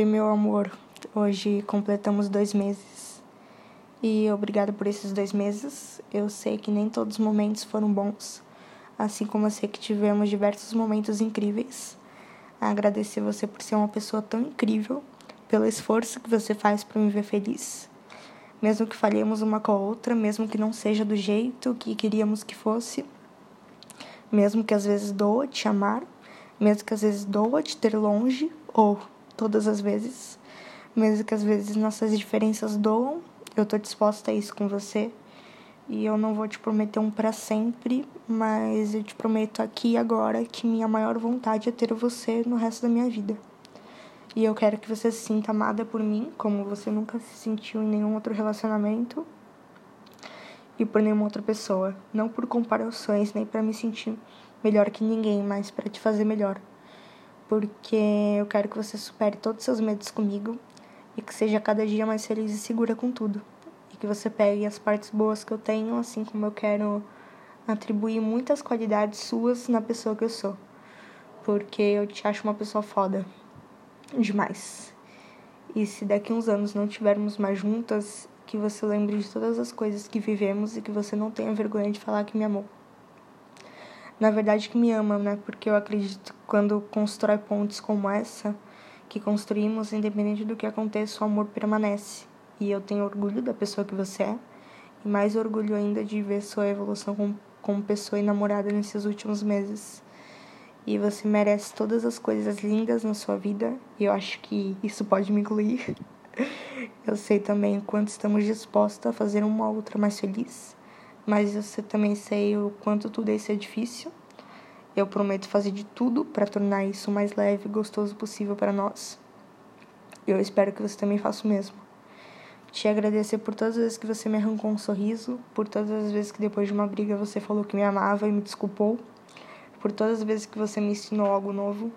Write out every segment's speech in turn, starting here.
Oi, meu amor. Hoje completamos dois meses. E obrigada por esses dois meses. Eu sei que nem todos os momentos foram bons, assim como eu sei que tivemos diversos momentos incríveis. Agradecer você por ser uma pessoa tão incrível, pelo esforço que você faz para me ver feliz. Mesmo que falhemos uma com a outra, mesmo que não seja do jeito que queríamos que fosse, mesmo que às vezes doa te amar, mesmo que às vezes doa te ter longe, ou todas as vezes, mesmo que às vezes nossas diferenças doam, eu tô disposta a isso com você. E eu não vou te prometer um para sempre, mas eu te prometo aqui e agora que minha maior vontade é ter você no resto da minha vida. E eu quero que você se sinta amada por mim, como você nunca se sentiu em nenhum outro relacionamento e por nenhuma outra pessoa. Não por comparações, nem para me sentir melhor que ninguém, mas para te fazer melhor. Porque eu quero que você supere todos os seus medos comigo e que seja cada dia mais feliz e segura com tudo que você pegue as partes boas que eu tenho, assim como eu quero atribuir muitas qualidades suas na pessoa que eu sou. Porque eu te acho uma pessoa foda. Demais. E se daqui uns anos não estivermos mais juntas, que você lembre de todas as coisas que vivemos e que você não tenha vergonha de falar que me amou. Na verdade, que me ama, né? Porque eu acredito que quando constrói pontes como essa, que construímos, independente do que aconteça, o amor permanece e eu tenho orgulho da pessoa que você é e mais orgulho ainda de ver sua evolução como, como pessoa e namorada nesses últimos meses. E você merece todas as coisas lindas na sua vida e eu acho que isso pode me incluir. Eu sei também o quanto estamos dispostos a fazer uma outra mais feliz, mas eu também sei o quanto tudo isso é difícil. Eu prometo fazer de tudo para tornar isso o mais leve e gostoso possível para nós. Eu espero que você também faça o mesmo te agradecer por todas as vezes que você me arrancou um sorriso, por todas as vezes que depois de uma briga você falou que me amava e me desculpou, por todas as vezes que você me ensinou algo novo,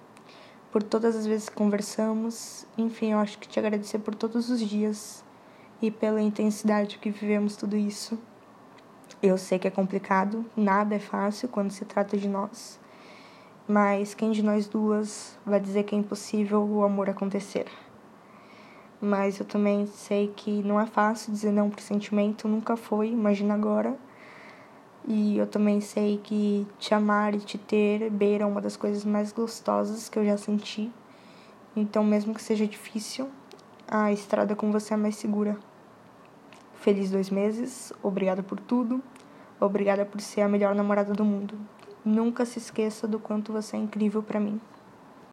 por todas as vezes que conversamos. Enfim, eu acho que te agradecer por todos os dias e pela intensidade que vivemos tudo isso. Eu sei que é complicado, nada é fácil quando se trata de nós. Mas quem de nós duas vai dizer que é impossível o amor acontecer? mas eu também sei que não é fácil dizer não pro sentimento, nunca foi, imagina agora. E eu também sei que te amar e te ter beira uma das coisas mais gostosas que eu já senti. Então, mesmo que seja difícil, a estrada com você é mais segura. Feliz dois meses, obrigada por tudo, obrigada por ser a melhor namorada do mundo. Nunca se esqueça do quanto você é incrível para mim.